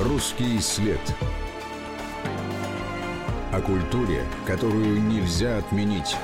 Русский след. О культуре, которую нельзя отменить.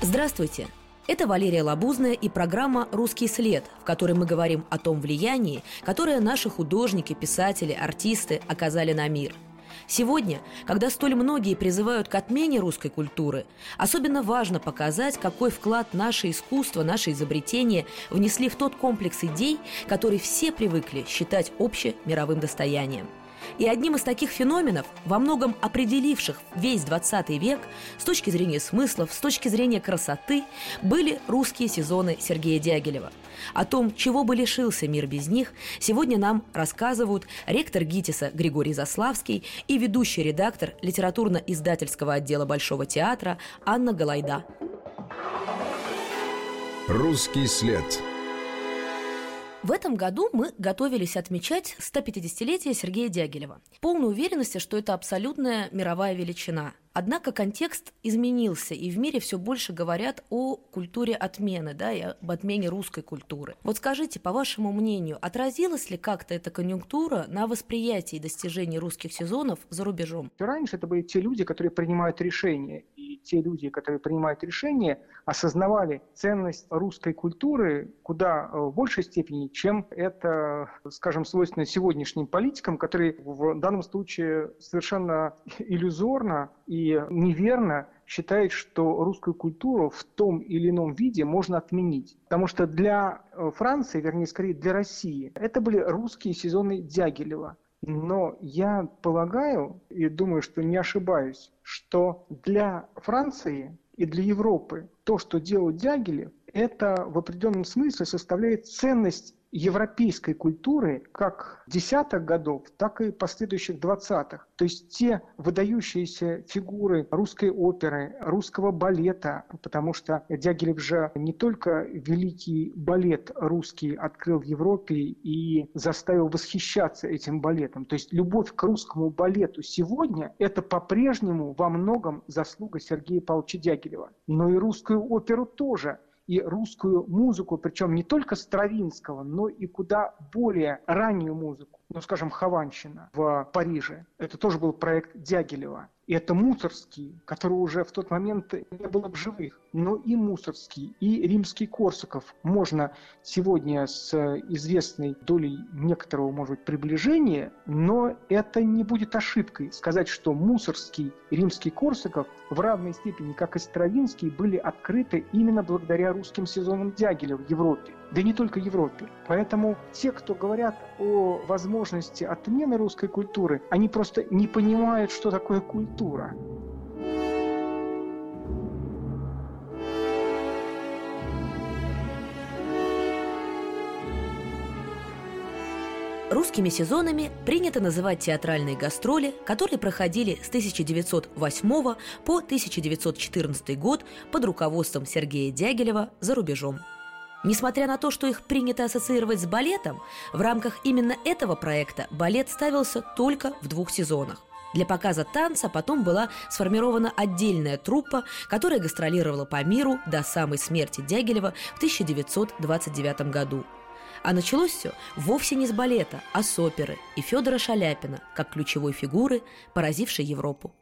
Здравствуйте! Это Валерия Лабузная и программа «Русский след», в которой мы говорим о том влиянии, которое наши художники, писатели, артисты оказали на мир – Сегодня, когда столь многие призывают к отмене русской культуры, особенно важно показать, какой вклад наше искусство, наши изобретения внесли в тот комплекс идей, который все привыкли считать общемировым достоянием – и одним из таких феноменов, во многом определивших весь 20 век с точки зрения смыслов, с точки зрения красоты, были русские сезоны Сергея Дягилева. О том, чего бы лишился мир без них, сегодня нам рассказывают ректор ГИТИСа Григорий Заславский и ведущий редактор литературно-издательского отдела Большого театра Анна Галайда. «Русский след» В этом году мы готовились отмечать 150-летие Сергея Дягилева. Полной уверенности, что это абсолютная мировая величина. Однако контекст изменился, и в мире все больше говорят о культуре отмены, да, и об отмене русской культуры. Вот скажите, по вашему мнению, отразилась ли как-то эта конъюнктура на восприятии достижений русских сезонов за рубежом? Раньше это были те люди, которые принимают решения, и те люди, которые принимают решения, осознавали ценность русской культуры куда э, в большей степени, чем это, скажем, свойственно сегодняшним политикам, которые в данном случае совершенно иллюзорно и неверно считает, что русскую культуру в том или ином виде можно отменить. Потому что для э, Франции, вернее, скорее для России, это были русские сезоны Дягилева. Но я полагаю и думаю, что не ошибаюсь, что для Франции и для Европы то, что делал Дягилев, это в определенном смысле составляет ценность европейской культуры как десятых годов, так и последующих двадцатых. То есть те выдающиеся фигуры русской оперы, русского балета, потому что Дягилев же не только великий балет русский открыл в Европе и заставил восхищаться этим балетом. То есть любовь к русскому балету сегодня – это по-прежнему во многом заслуга Сергея Павловича Дягилева. Но и русскую оперу тоже – и русскую музыку, причем не только Стравинского, но и куда более раннюю музыку, ну, скажем, Хованщина в Париже. Это тоже был проект Дягилева. И это Мусорский, который уже в тот момент не было в живых, но и Мусорский, и римский Корсаков. Можно сегодня с известной долей некоторого, может быть, приближения, но это не будет ошибкой сказать, что Мусорский римский Корсаков в равной степени, как и Стравинский, были открыты именно благодаря русским сезонам Дягиля в Европе да и не только Европе. Поэтому те, кто говорят о возможности отмены русской культуры, они просто не понимают, что такое культура. Русскими сезонами принято называть театральные гастроли, которые проходили с 1908 по 1914 год под руководством Сергея Дягилева за рубежом. Несмотря на то, что их принято ассоциировать с балетом, в рамках именно этого проекта балет ставился только в двух сезонах. Для показа танца потом была сформирована отдельная труппа, которая гастролировала по миру до самой смерти Дягилева в 1929 году. А началось все вовсе не с балета, а с оперы и Федора Шаляпина как ключевой фигуры, поразившей Европу.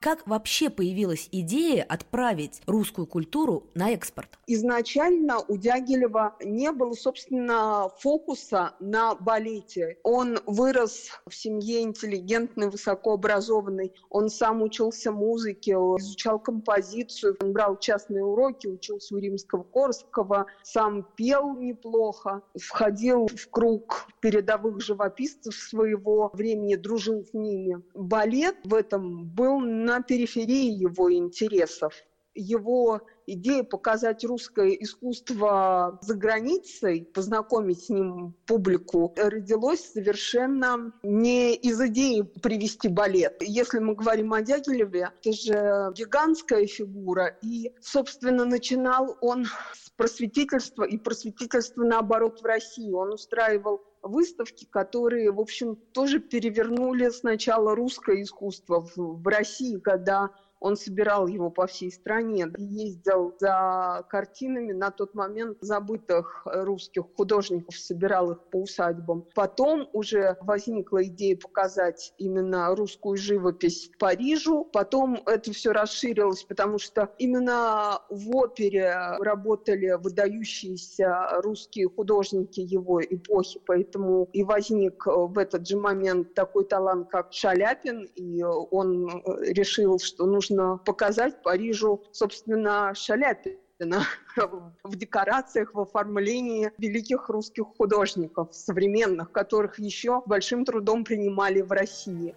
Как вообще появилась идея отправить русскую культуру на экспорт? Изначально у Дягилева не было, собственно, фокуса на балете. Он вырос в семье интеллигентной, высокообразованной. Он сам учился музыке, изучал композицию, он брал частные уроки, учился у римского Корского, сам пел неплохо, входил в круг передовых живописцев своего времени, дружил с ними. Балет в этом был на периферии его интересов. Его идея показать русское искусство за границей, познакомить с ним публику, родилась совершенно не из идеи привести балет. Если мы говорим о Дягилеве, это же гигантская фигура, и, собственно, начинал он с просветительства, и просветительства, наоборот, в России. Он устраивал выставки, которые, в общем, тоже перевернули сначала русское искусство в, в России, когда он собирал его по всей стране, ездил за картинами на тот момент забытых русских художников, собирал их по усадьбам. Потом уже возникла идея показать именно русскую живопись Парижу. Потом это все расширилось, потому что именно в опере работали выдающиеся русские художники его эпохи, поэтому и возник в этот же момент такой талант, как Шаляпин, и он решил, что нужно показать Парижу, собственно, Шаляпина в декорациях, в оформлении великих русских художников, современных, которых еще большим трудом принимали в России.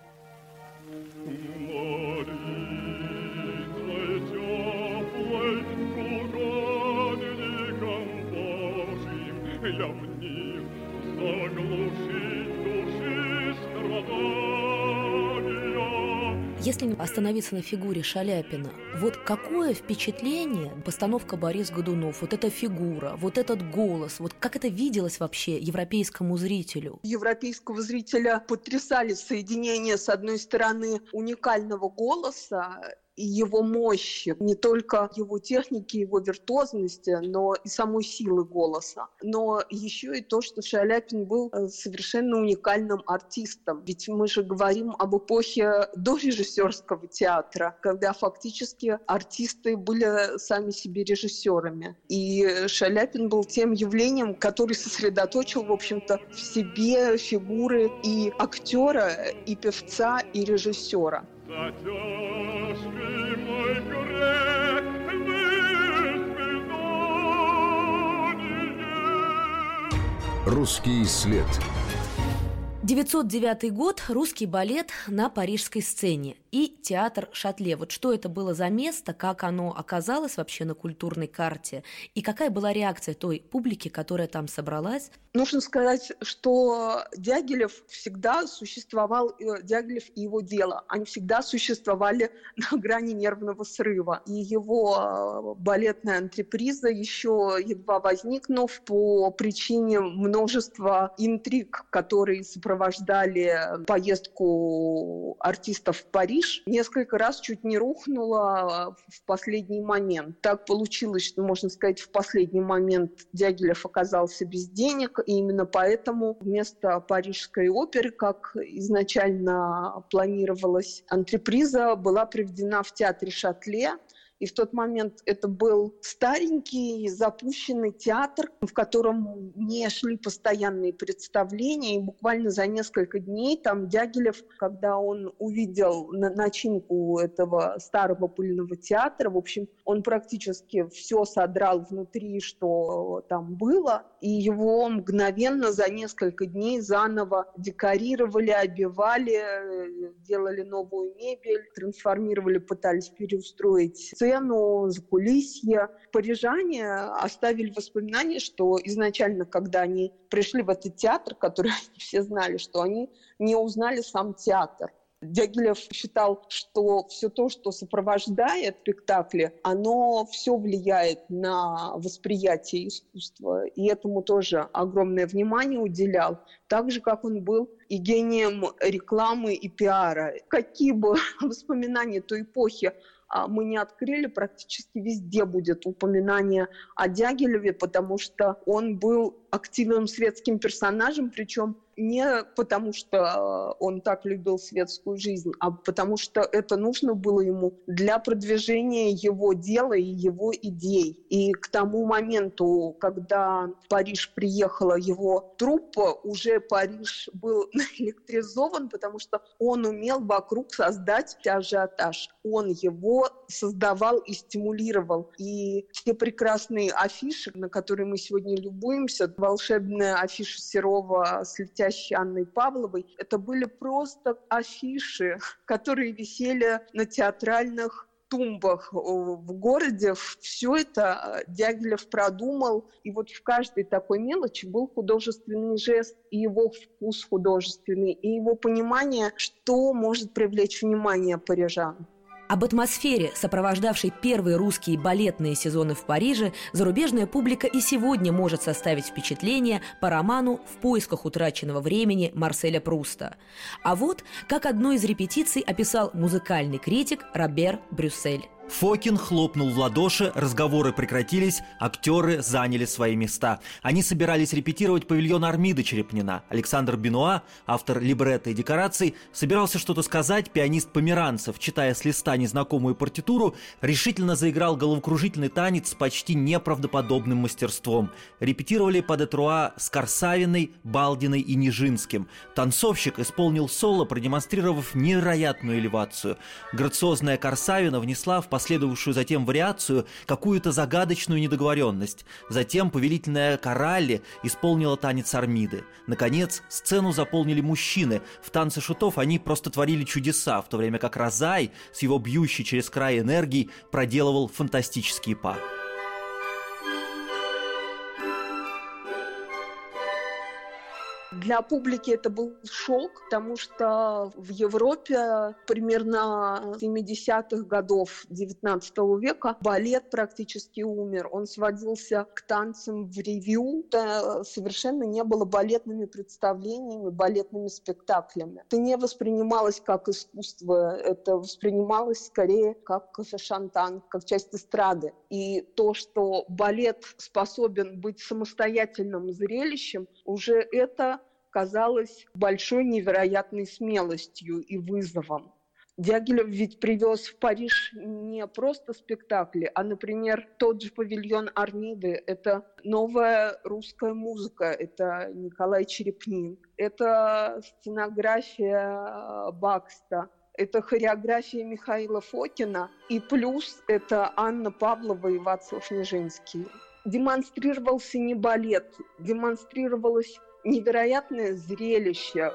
Я Если остановиться на фигуре Шаляпина, вот какое впечатление постановка Борис Годунов, вот эта фигура, вот этот голос, вот как это виделось вообще европейскому зрителю? Европейского зрителя потрясали соединения, с одной стороны, уникального голоса его мощи, не только его техники, его виртуозности, но и самой силы голоса. Но еще и то, что Шаляпин был э, совершенно уникальным артистом. Ведь мы же говорим об эпохе до режиссерского театра, когда фактически артисты были сами себе режиссерами. И Шаляпин был тем явлением, который сосредоточил, в общем-то, в себе фигуры и актера, и певца, и режиссера. Русский след. 909 год, русский балет на парижской сцене и театр Шатле. Вот что это было за место, как оно оказалось вообще на культурной карте, и какая была реакция той публики, которая там собралась? Нужно сказать, что Дягилев всегда существовал, э, Дягилев и его дело, они всегда существовали на грани нервного срыва. И его э, балетная антреприза еще едва возникнув по причине множества интриг, которые сопровождали сопровождали поездку артистов в Париж, несколько раз чуть не рухнула в последний момент. Так получилось, что, можно сказать, в последний момент Дягилев оказался без денег, и именно поэтому вместо Парижской оперы, как изначально планировалась антреприза, была приведена в театре Шатле, и в тот момент это был старенький запущенный театр, в котором не шли постоянные представления. И буквально за несколько дней там Дягилев, когда он увидел начинку этого старого пыльного театра, в общем, он практически все содрал внутри, что там было, и его мгновенно за несколько дней заново декорировали, обивали, делали новую мебель, трансформировали, пытались переустроить сцену, закулисье. Парижане оставили воспоминания, что изначально, когда они пришли в этот театр, который они все знали, что они не узнали сам театр. Дягилев считал, что все то, что сопровождает спектакли, оно все влияет на восприятие искусства. И этому тоже огромное внимание уделял. Так же, как он был и гением рекламы и пиара. Какие бы воспоминания той эпохи мы не открыли, практически везде будет упоминание о Дягилеве, потому что он был активным светским персонажем, причем не потому, что э, он так любил светскую жизнь, а потому что это нужно было ему для продвижения его дела и его идей. И к тому моменту, когда в Париж приехала его труппа, уже Париж был электризован, потому что он умел вокруг создать ажиотаж. Он его создавал и стимулировал. И те прекрасные афиши, на которые мы сегодня любуемся, волшебная афиша Серова с летящей Анной Павловой, это были просто афиши, которые висели на театральных тумбах в городе. Все это Дягилев продумал. И вот в каждой такой мелочи был художественный жест, и его вкус художественный, и его понимание, что может привлечь внимание парижан. Об атмосфере, сопровождавшей первые русские балетные сезоны в Париже, зарубежная публика и сегодня может составить впечатление по роману «В поисках утраченного времени» Марселя Пруста. А вот как одну из репетиций описал музыкальный критик Робер Брюссель. Фокин хлопнул в ладоши, разговоры прекратились, актеры заняли свои места. Они собирались репетировать павильон Армиды Черепнина. Александр Бенуа, автор либретто и декораций, собирался что-то сказать, пианист Померанцев, читая с листа незнакомую партитуру, решительно заиграл головокружительный танец с почти неправдоподобным мастерством. Репетировали под Этруа с Корсавиной, Балдиной и Нижинским. Танцовщик исполнил соло, продемонстрировав невероятную элевацию. Грациозная Корсавина внесла в последовавшую затем вариацию какую-то загадочную недоговоренность. Затем повелительная Коралли исполнила танец Армиды. Наконец, сцену заполнили мужчины. В танце шутов они просто творили чудеса, в то время как Розай с его бьющей через край энергией проделывал фантастические па. Для публики это был шок, потому что в Европе примерно 70-х годов 19 века балет практически умер. Он сводился к танцам в ревью. Это совершенно не было балетными представлениями, балетными спектаклями. Это не воспринималось как искусство, это воспринималось скорее как шантан, как часть эстрады. И то, что балет способен быть самостоятельным зрелищем, уже это казалось большой невероятной смелостью и вызовом. Дягилев ведь привез в Париж не просто спектакли, а, например, тот же павильон Армиды. Это новая русская музыка, это Николай Черепнин, это сценография Бакста, это хореография Михаила Фокина, и плюс это Анна Павлова и Вацлав Нежинский. Демонстрировался не балет, демонстрировалась невероятное зрелище.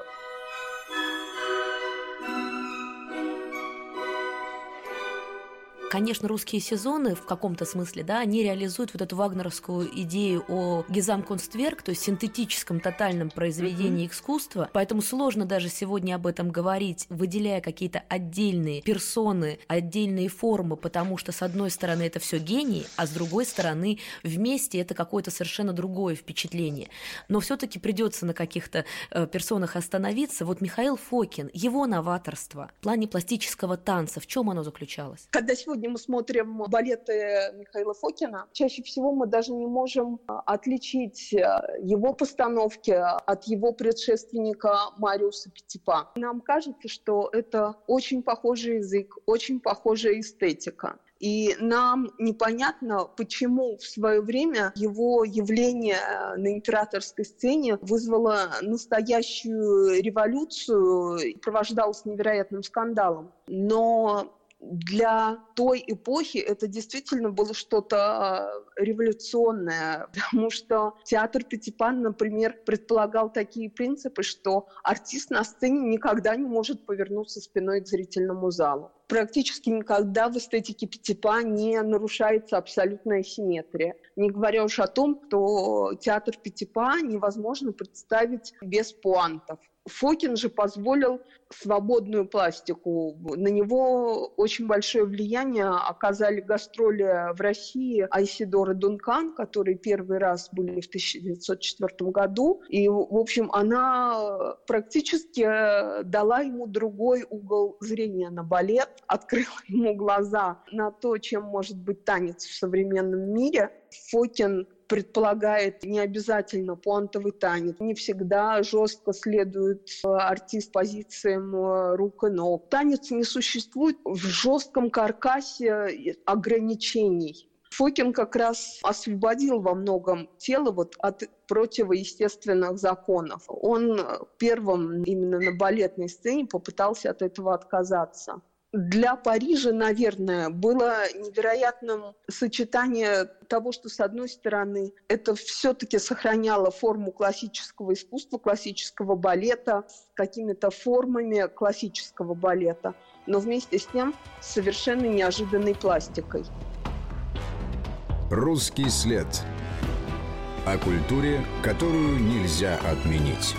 Конечно, русские сезоны в каком-то смысле, да, они реализуют вот эту вагнеровскую идею о гизамкунстверк, то есть синтетическом тотальном произведении mm-hmm. искусства, поэтому сложно даже сегодня об этом говорить, выделяя какие-то отдельные персоны, отдельные формы, потому что с одной стороны это все гений, а с другой стороны вместе это какое-то совершенно другое впечатление. Но все-таки придется на каких-то э, персонах остановиться. Вот Михаил Фокин, его новаторство в плане пластического танца, в чем оно заключалось? Когда сегодня сегодня мы смотрим балеты Михаила Фокина, чаще всего мы даже не можем а, отличить а, его постановки от его предшественника Мариуса Петипа. Нам кажется, что это очень похожий язык, очень похожая эстетика. И нам непонятно, почему в свое время его явление на императорской сцене вызвало настоящую революцию и провождалось невероятным скандалом. Но для той эпохи это действительно было что-то а, революционное, потому что театр Пятипан, например, предполагал такие принципы, что артист на сцене никогда не может повернуться спиной к зрительному залу. Практически никогда в эстетике Пятипа не нарушается абсолютная симметрия. Не говоря уж о том, что театр Пятипа невозможно представить без пуантов. Фокин же позволил свободную пластику. На него очень большое влияние оказали гастроли в России Айсидора Дункан, которые первый раз были в 1904 году. И, в общем, она практически дала ему другой угол зрения на балет, открыла ему глаза на то, чем может быть танец в современном мире. Фокин предполагает не обязательно пуантовый танец. Не всегда жестко следует э, артист позициям э, рук и ног. Танец не существует в жестком каркасе ограничений. Фокин как раз освободил во многом тело вот от противоестественных законов. Он первым именно на балетной сцене попытался от этого отказаться для Парижа, наверное, было невероятным сочетание того, что, с одной стороны, это все-таки сохраняло форму классического искусства, классического балета с какими-то формами классического балета, но вместе с тем совершенно неожиданной пластикой. Русский след. О культуре, которую нельзя отменить.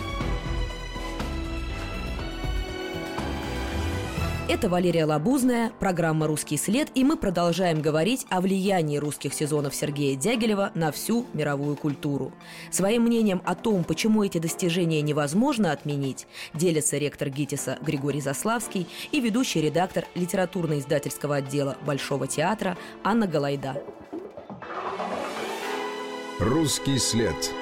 Это Валерия Лабузная, программа «Русский след», и мы продолжаем говорить о влиянии русских сезонов Сергея Дягилева на всю мировую культуру. Своим мнением о том, почему эти достижения невозможно отменить, делится ректор ГИТИСа Григорий Заславский и ведущий редактор литературно-издательского отдела Большого театра Анна Галайда. «Русский след»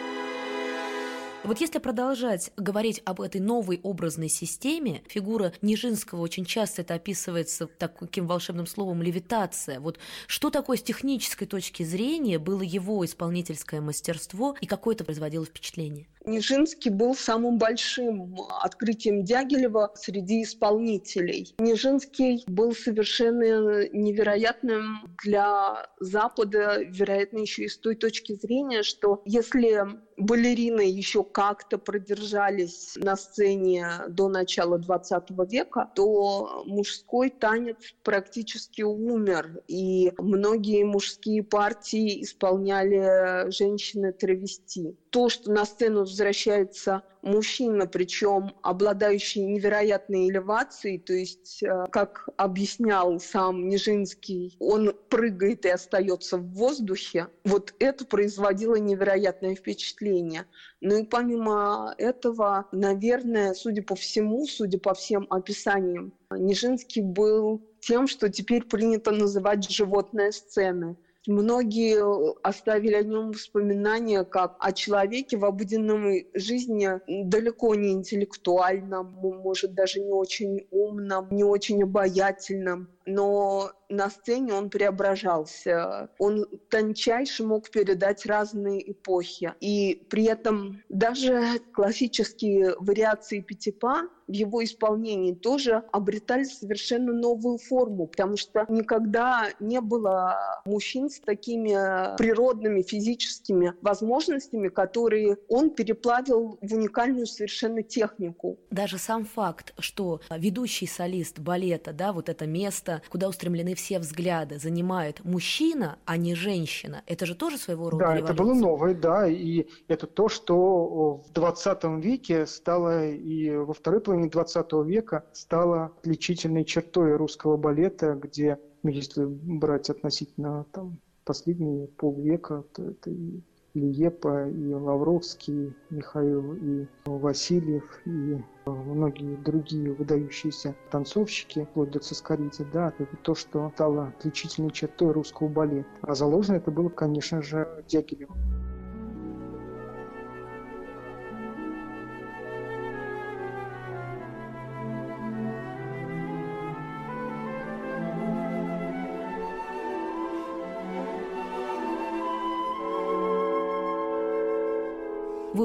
Вот если продолжать говорить об этой новой образной системе, фигура Нижинского очень часто это описывается таким волшебным словом «левитация». Вот что такое с технической точки зрения было его исполнительское мастерство и какое это производило впечатление? Нижинский был самым большим открытием Дягилева среди исполнителей. Нижинский был совершенно невероятным для Запада, вероятно, еще и с той точки зрения, что если балерины еще как-то продержались на сцене до начала 20 века, то мужской танец практически умер, и многие мужские партии исполняли женщины-травести. То, что на сцену возвращается мужчина, причем обладающий невероятной элевацией, то есть, э, как объяснял сам Нижинский, он прыгает и остается в воздухе. Вот это производило невероятное впечатление. Ну и помимо этого, наверное, судя по всему, судя по всем описаниям, Нижинский был тем, что теперь принято называть животные сцены – Многие оставили о нем воспоминания как о человеке в обыденной жизни далеко не интеллектуальном, может даже не очень умном, не очень обаятельном но на сцене он преображался. Он тончайше мог передать разные эпохи. И при этом даже классические вариации Пятипа в его исполнении тоже обретали совершенно новую форму, потому что никогда не было мужчин с такими природными физическими возможностями, которые он переплавил в уникальную совершенно технику. Даже сам факт, что ведущий солист балета, да, вот это место, куда устремлены все взгляды, занимает мужчина, а не женщина, это же тоже своего рода Да, революция. это было новое, да, и это то, что в 20 веке стало и во второй половине 20 века стало отличительной чертой русского балета, где, ну, если брать относительно там, последние полвека, то это и Лиепа, и Лавровский, Михаил, и Васильев, и многие другие выдающиеся танцовщики, вплоть до Цискоридзе, да, это то, что стало отличительной чертой русского балета. А заложено это было, конечно же, Дягилевым.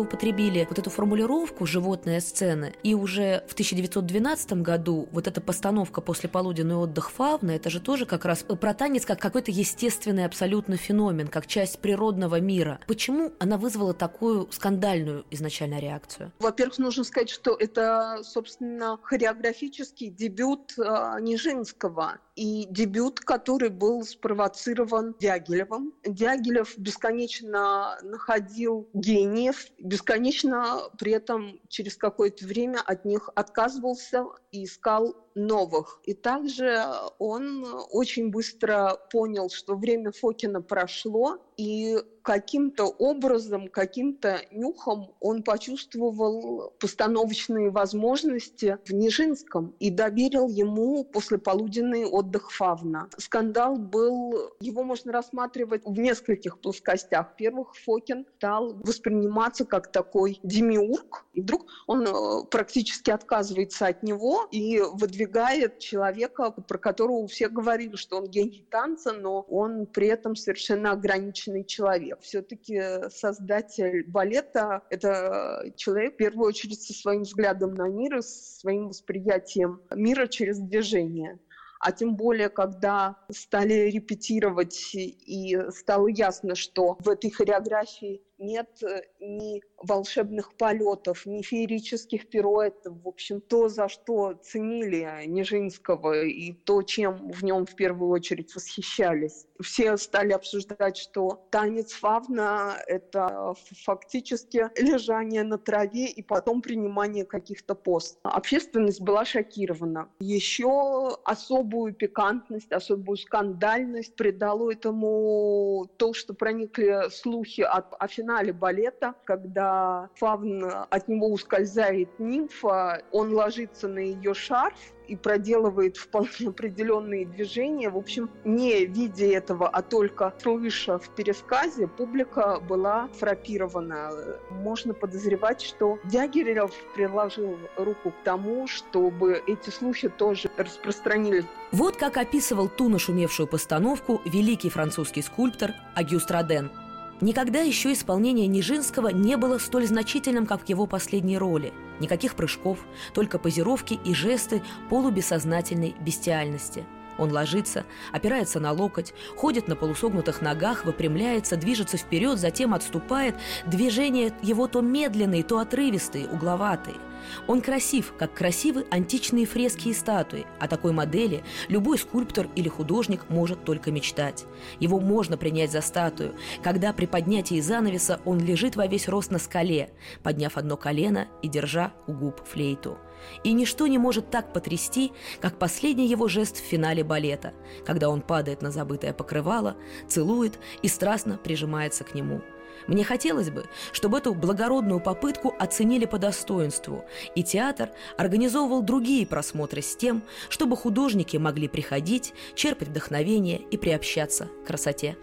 Употребили вот эту формулировку «животные сцены», и уже в 1912 году вот эта постановка «После полуденный отдых фавна» это же тоже как раз про танец как какой-то естественный абсолютно феномен, как часть природного мира. Почему она вызвала такую скандальную изначально реакцию? Во-первых, нужно сказать, что это, собственно, хореографический дебют э, Нижинского и дебют, который был спровоцирован Дягилевым. Дягилев бесконечно находил гениев, бесконечно при этом через какое-то время от них отказывался и искал новых. И также он очень быстро понял, что время Фокина прошло, и каким-то образом, каким-то нюхом он почувствовал постановочные возможности в Нижинском и доверил ему послеполуденный отдых Фавна. Скандал был, его можно рассматривать в нескольких плоскостях. Во-первых, Фокин стал восприниматься как такой демиург, и вдруг он э, практически отказывается от него и выдвигает человека, про которого все говорили, что он гений танца, но он при этом совершенно ограниченный человек все-таки создатель балета – это человек, в первую очередь, со своим взглядом на мир и своим восприятием мира через движение. А тем более, когда стали репетировать и стало ясно, что в этой хореографии нет э, ни волшебных полетов, ни феерических пируэтов. В общем, то, за что ценили Нижинского и то, чем в нем в первую очередь восхищались. Все стали обсуждать, что танец фавна – это фактически лежание на траве и потом принимание каких-то пост. Общественность была шокирована. Еще особую пикантность, особую скандальность придало этому то, что проникли слухи о, о финале балета, когда фавн от него ускользает нимфа, он ложится на ее шарф, и проделывает вполне определенные движения. В общем, не видя этого, а только слыша в пересказе, публика была фрапирована. Можно подозревать, что Дягилев приложил руку к тому, чтобы эти слухи тоже распространились. Вот как описывал ту нашумевшую постановку великий французский скульптор Агюст Роден – Никогда еще исполнение Нижинского не было столь значительным, как в его последней роли. Никаких прыжков, только позировки и жесты полубессознательной бестиальности. Он ложится, опирается на локоть, ходит на полусогнутых ногах, выпрямляется, движется вперед, затем отступает. Движения его то медленные, то отрывистые, угловатые – он красив, как красивы античные фрески и статуи. О такой модели любой скульптор или художник может только мечтать. Его можно принять за статую, когда при поднятии занавеса он лежит во весь рост на скале, подняв одно колено и держа у губ флейту. И ничто не может так потрясти, как последний его жест в финале балета, когда он падает на забытое покрывало, целует и страстно прижимается к нему – мне хотелось бы, чтобы эту благородную попытку оценили по достоинству, и театр организовывал другие просмотры с тем, чтобы художники могли приходить, черпать вдохновение и приобщаться к красоте.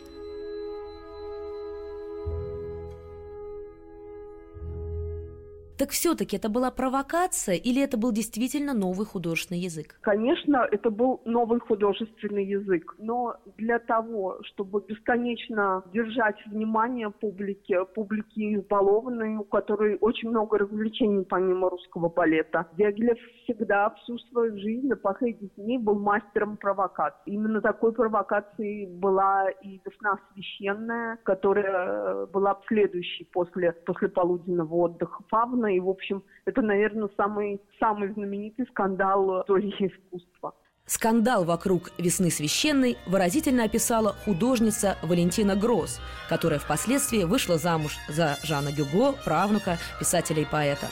Так все-таки это была провокация или это был действительно новый художественный язык? Конечно, это был новый художественный язык, но для того, чтобы бесконечно держать внимание публики, публики избалованной, у которой очень много развлечений помимо русского балета, Дягилев всегда всю свою жизнь на последних дней был мастером провокации. Именно такой провокацией была и «Весна священная», которая была следующей после, после полуденного отдыха Фавна, и, в общем, это, наверное, самый, самый знаменитый скандал истории искусства. Скандал вокруг «Весны священной» выразительно описала художница Валентина Гросс, которая впоследствии вышла замуж за Жана Гюго, правнука писателя и поэта.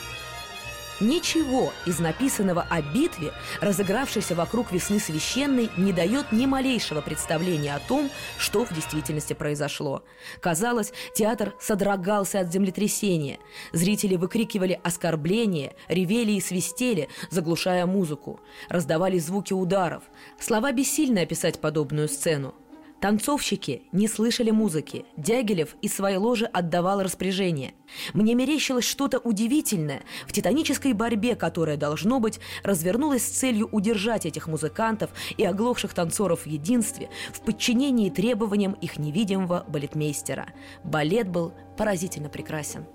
Ничего из написанного о битве, разыгравшейся вокруг весны священной, не дает ни малейшего представления о том, что в действительности произошло. Казалось, театр содрогался от землетрясения. Зрители выкрикивали оскорбления, ревели и свистели, заглушая музыку. Раздавались звуки ударов. Слова бессильно описать подобную сцену. Танцовщики не слышали музыки. Дягилев из своей ложи отдавал распоряжение. Мне мерещилось что-то удивительное в титанической борьбе, которая, должно быть, развернулась с целью удержать этих музыкантов и оглохших танцоров в единстве, в подчинении требованиям их невидимого балетмейстера. Балет был поразительно прекрасен.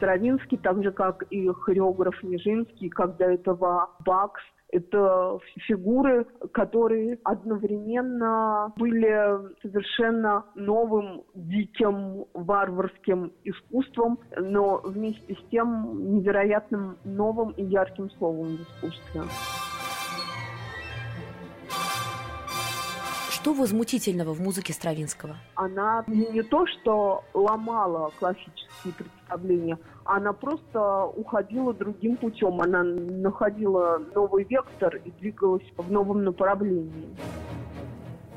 Стравинский, так же как и хореограф Нижинский, как до этого Бакс, это фигуры, которые одновременно были совершенно новым, диким, варварским искусством, но вместе с тем невероятным новым и ярким словом в искусстве. Что возмутительного в музыке Стравинского? Она не то, что ломала классические представления, она просто уходила другим путем. Она находила новый вектор и двигалась в новом направлении.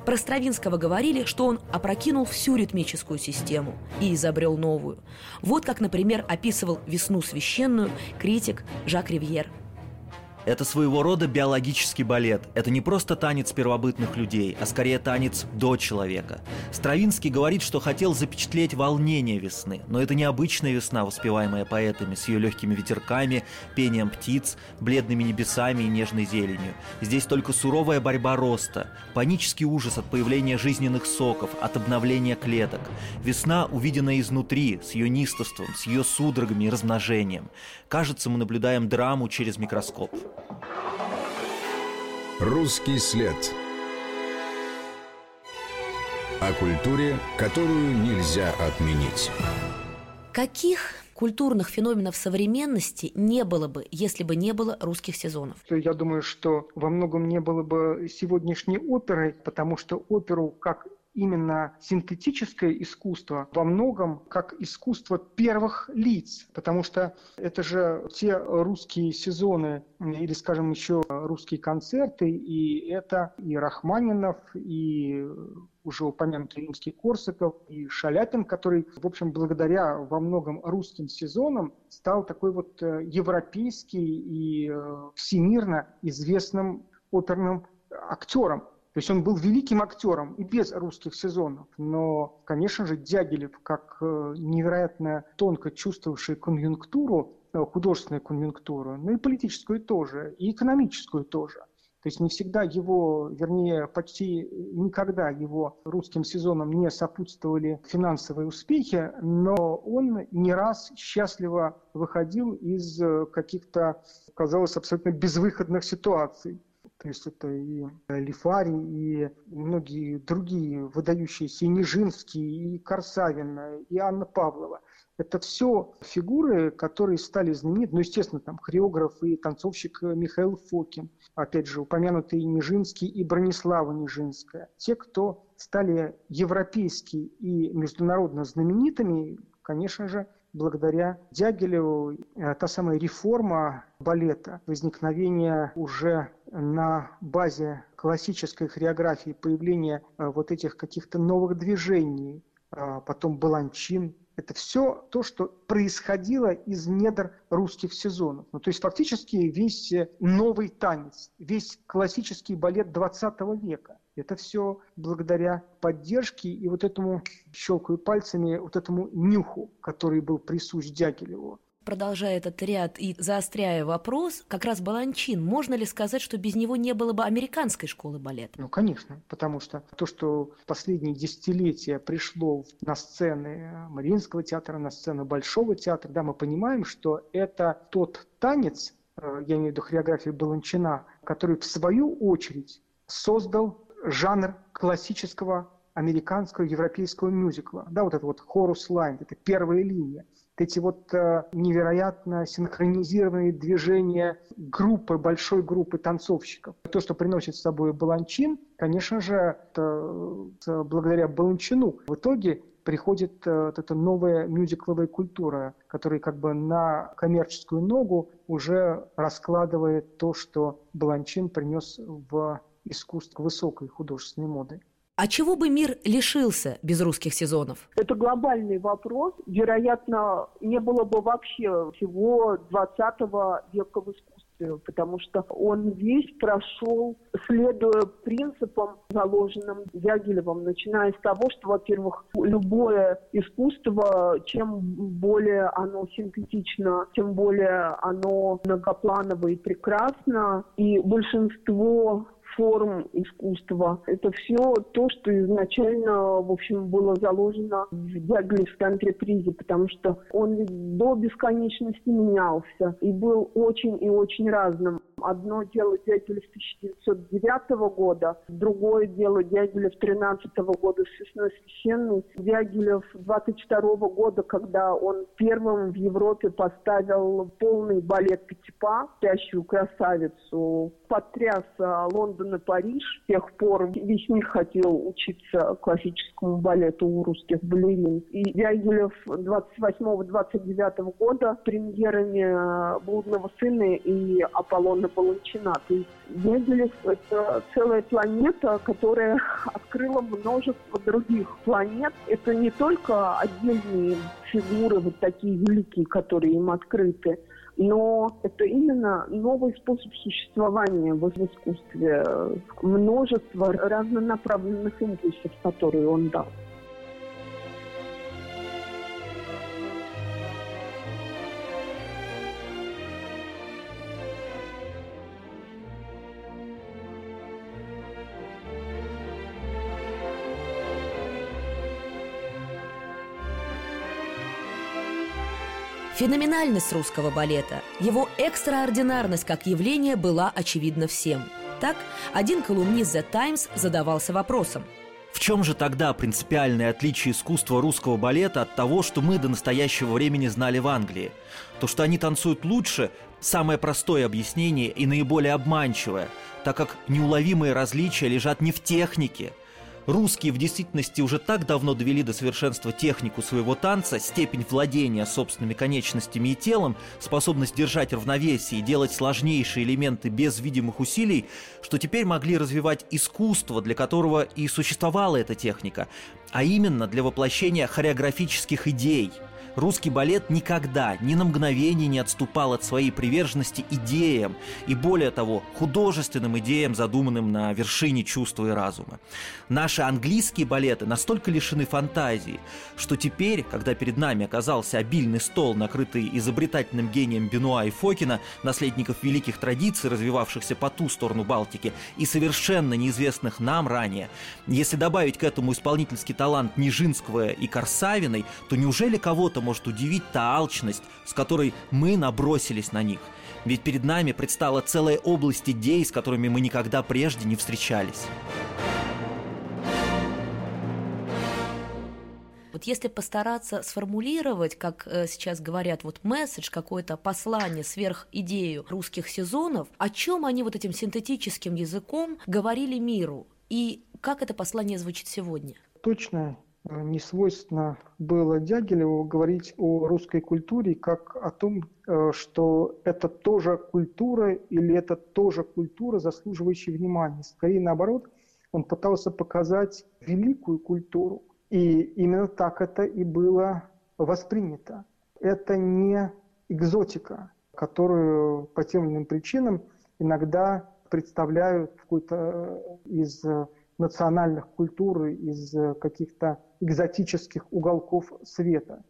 Про Стравинского говорили, что он опрокинул всю ритмическую систему и изобрел новую. Вот как, например, описывал «Весну священную» критик Жак Ривьер – это своего рода биологический балет. Это не просто танец первобытных людей, а скорее танец до человека. Стравинский говорит, что хотел запечатлеть волнение весны, но это необычная весна, воспеваемая поэтами, с ее легкими ветерками, пением птиц, бледными небесами и нежной зеленью. Здесь только суровая борьба роста, панический ужас от появления жизненных соков, от обновления клеток. Весна, увиденная изнутри, с ее нистовством, с ее судорогами и размножением. Кажется, мы наблюдаем драму через микроскоп. Русский след. О культуре, которую нельзя отменить. Каких культурных феноменов современности не было бы, если бы не было русских сезонов? Я думаю, что во многом не было бы сегодняшней оперы, потому что оперу как именно синтетическое искусство во многом как искусство первых лиц, потому что это же те русские сезоны или, скажем, еще русские концерты, и это и Рахманинов, и уже упомянутый римский Корсаков и Шаляпин, который, в общем, благодаря во многом русским сезонам стал такой вот э, европейский и э, всемирно известным оперным актером. То есть он был великим актером и без русских сезонов. Но, конечно же, Дягилев, как э, невероятно тонко чувствовавший конъюнктуру, э, художественную конъюнктуру, ну и политическую тоже, и экономическую тоже. То есть не всегда его, вернее, почти никогда его русским сезонам не сопутствовали финансовые успехи, но он не раз счастливо выходил из э, каких-то, казалось, абсолютно безвыходных ситуаций. То есть это и Лифари, и многие другие выдающиеся, и Нижинский, и Корсавин, и Анна Павлова. Это все фигуры, которые стали знамениты. Ну, естественно, там хореограф и танцовщик Михаил Фокин. Опять же, упомянутый Нижинский и Бронислава Нижинская. Те, кто стали европейски и международно знаменитыми, конечно же, благодаря Дягилеву э, та самая реформа балета, возникновение уже на базе классической хореографии, появление э, вот этих каких-то новых движений, а потом баланчин, это все то, что происходило из недр русских сезонов. Ну, то есть фактически весь э, новый танец, весь классический балет 20 века. Это все благодаря поддержке и вот этому, щелкаю пальцами, вот этому нюху, который был присущ Дягилеву продолжая этот ряд и заостряя вопрос, как раз Баланчин, можно ли сказать, что без него не было бы американской школы балета? Ну, конечно, потому что то, что в последние десятилетия пришло на сцены Мариинского театра, на сцену Большого театра, да, мы понимаем, что это тот танец, э, я имею в виду хореографию Баланчина, который в свою очередь создал жанр классического американского европейского мюзикла. Да, вот это вот хорус лайн, это первая линия. Эти вот э, невероятно синхронизированные движения группы, большой группы танцовщиков. То, что приносит с собой Баланчин, конечно же, это, это благодаря Баланчину в итоге приходит э, вот эта новая мюзикловая культура, которая как бы на коммерческую ногу уже раскладывает то, что Баланчин принес в искусство высокой художественной моды. А чего бы мир лишился без русских сезонов? Это глобальный вопрос. Вероятно, не было бы вообще всего 20 века в искусстве, потому что он весь прошел, следуя принципам, заложенным Дягилевым, начиная с того, что, во-первых, любое искусство, чем более оно синтетично, тем более оно многопланово и прекрасно, и большинство форм искусства. Это все то, что изначально, в общем, было заложено в Дягилевской антрепризе, потому что он ведь до бесконечности менялся и был очень и очень разным. Одно дело Дягилев 1909 года, другое дело Дягилев 13 года с весной священной. Дягилев 22 года, когда он первым в Европе поставил полный балет Пятипа, спящую красавицу, потряс Лондон и Париж. С тех пор весь мир хотел учиться классическому балету у русских балерин. И Дягилев 28-29 года премьерами «Блудного сына» и «Аполлона Баланчина». То есть Дягилев – это целая планета, которая открыла множество других планет. Это не только отдельные фигуры, вот такие великие, которые им открыты, но это именно новый способ существования в искусстве, множество разнонаправленных импульсов, которые он дал. Феноменальность русского балета, его экстраординарность как явление была очевидна всем. Так, один колумнист The Times задавался вопросом – в чем же тогда принципиальное отличие искусства русского балета от того, что мы до настоящего времени знали в Англии? То, что они танцуют лучше – самое простое объяснение и наиболее обманчивое, так как неуловимые различия лежат не в технике – Русские в действительности уже так давно довели до совершенства технику своего танца, степень владения собственными конечностями и телом, способность держать равновесие и делать сложнейшие элементы без видимых усилий, что теперь могли развивать искусство, для которого и существовала эта техника, а именно для воплощения хореографических идей – Русский балет никогда, ни на мгновение не отступал от своей приверженности идеям и, более того, художественным идеям, задуманным на вершине чувства и разума. Наши английские балеты настолько лишены фантазии, что теперь, когда перед нами оказался обильный стол, накрытый изобретательным гением Бенуа и Фокина, наследников великих традиций, развивавшихся по ту сторону Балтики, и совершенно неизвестных нам ранее, если добавить к этому исполнительский талант Нижинского и Корсавиной, то неужели кого-то может удивить та алчность, с которой мы набросились на них. Ведь перед нами предстала целая область идей, с которыми мы никогда прежде не встречались. Вот если постараться сформулировать, как э, сейчас говорят, вот месседж, какое-то послание сверх идею русских сезонов, о чем они вот этим синтетическим языком говорили миру, и как это послание звучит сегодня? Точно не свойственно было Дягилеву говорить о русской культуре как о том, э, что это тоже культура или это тоже культура, заслуживающая внимания. Скорее наоборот, он пытался показать великую культуру. И именно так это и было воспринято. Это не экзотика, которую по тем или иным причинам иногда представляют какой-то э, из национальных культур, из каких-то экзотических уголков света.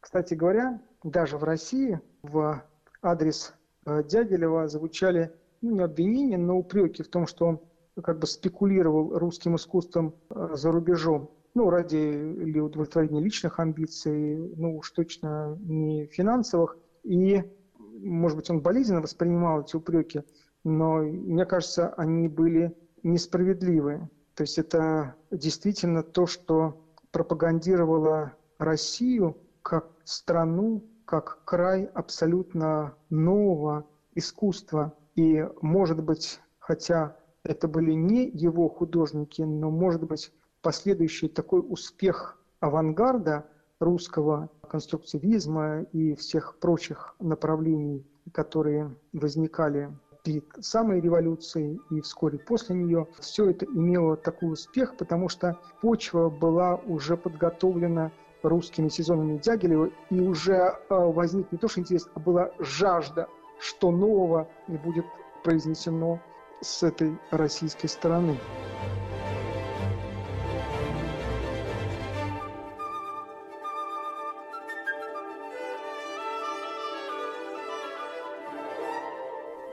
Кстати говоря, даже в России в адрес э, Дягилева звучали ну, не обвинения, но упреки в том, что он как бы спекулировал русским искусством э, за рубежом. Ну, ради или удовлетворения личных амбиций, ну уж точно не финансовых. И, может быть, он болезненно воспринимал эти упреки, но мне кажется, они были несправедливые. То есть это действительно то, что пропагандировала Россию как страну, как край абсолютно нового искусства. И, может быть, хотя это были не его художники, но, может быть, последующий такой успех авангарда русского конструктивизма и всех прочих направлений, которые возникали перед самой революцией и вскоре после нее, все это имело такой успех, потому что почва была уже подготовлена русскими сезонами Дягилева, и уже э, возник не то что интерес, а была жажда, что нового будет произнесено с этой российской стороны.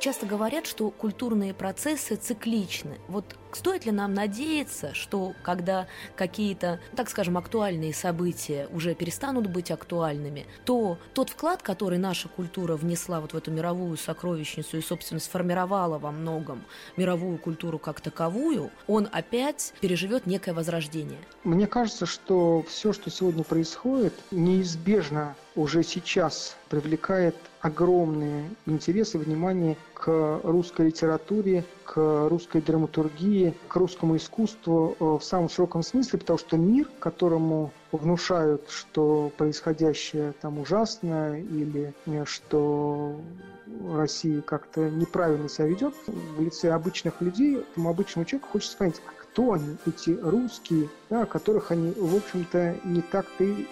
Часто говорят, что культурные процессы цикличны. Вот стоит ли нам надеяться, что когда какие-то, так скажем, актуальные события уже перестанут быть актуальными, то тот вклад, который наша культура внесла вот в эту мировую сокровищницу и, собственно, сформировала во многом мировую культуру как таковую, он опять переживет некое возрождение? Мне кажется, что все, что сегодня происходит, неизбежно уже сейчас привлекает огромные интересы, внимание к русской литературе, к русской драматургии, к русскому искусству э, в самом широком смысле, потому что мир, которому внушают, что происходящее там ужасно или э, что Россия как-то неправильно себя ведет, в лице обычных людей, этому обычному человеку хочется понять, кто они, эти русские, да, которых они, в общем-то, не так-то и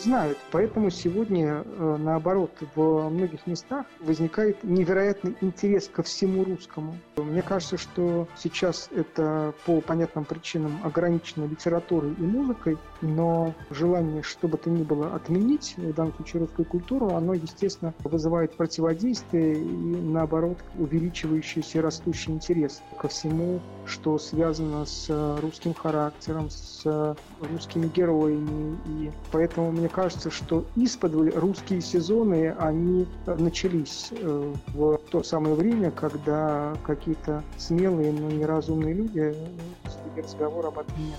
знают. Поэтому сегодня, э, наоборот, в многих местах возникает невероятный интерес ко всему русскому. Мне кажется, что сейчас это по понятным причинам ограничено литературой и музыкой, но желание, что бы то ни было, отменить, в данном случае русскую культуру, оно, естественно, вызывает противодействие и, наоборот, увеличивающийся растущий интерес ко всему, что связано с русским характером, с русскими героями. И поэтому мне кажется, что из-под русские сезоны, они начались э, в то самое время, когда какие-то смелые, но неразумные люди вели разговор об отмене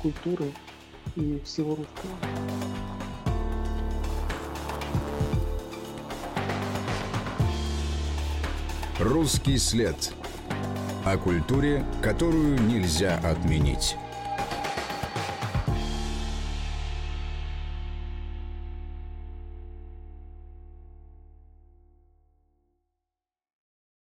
культуры и всего русского. Русский след. О культуре, которую нельзя отменить.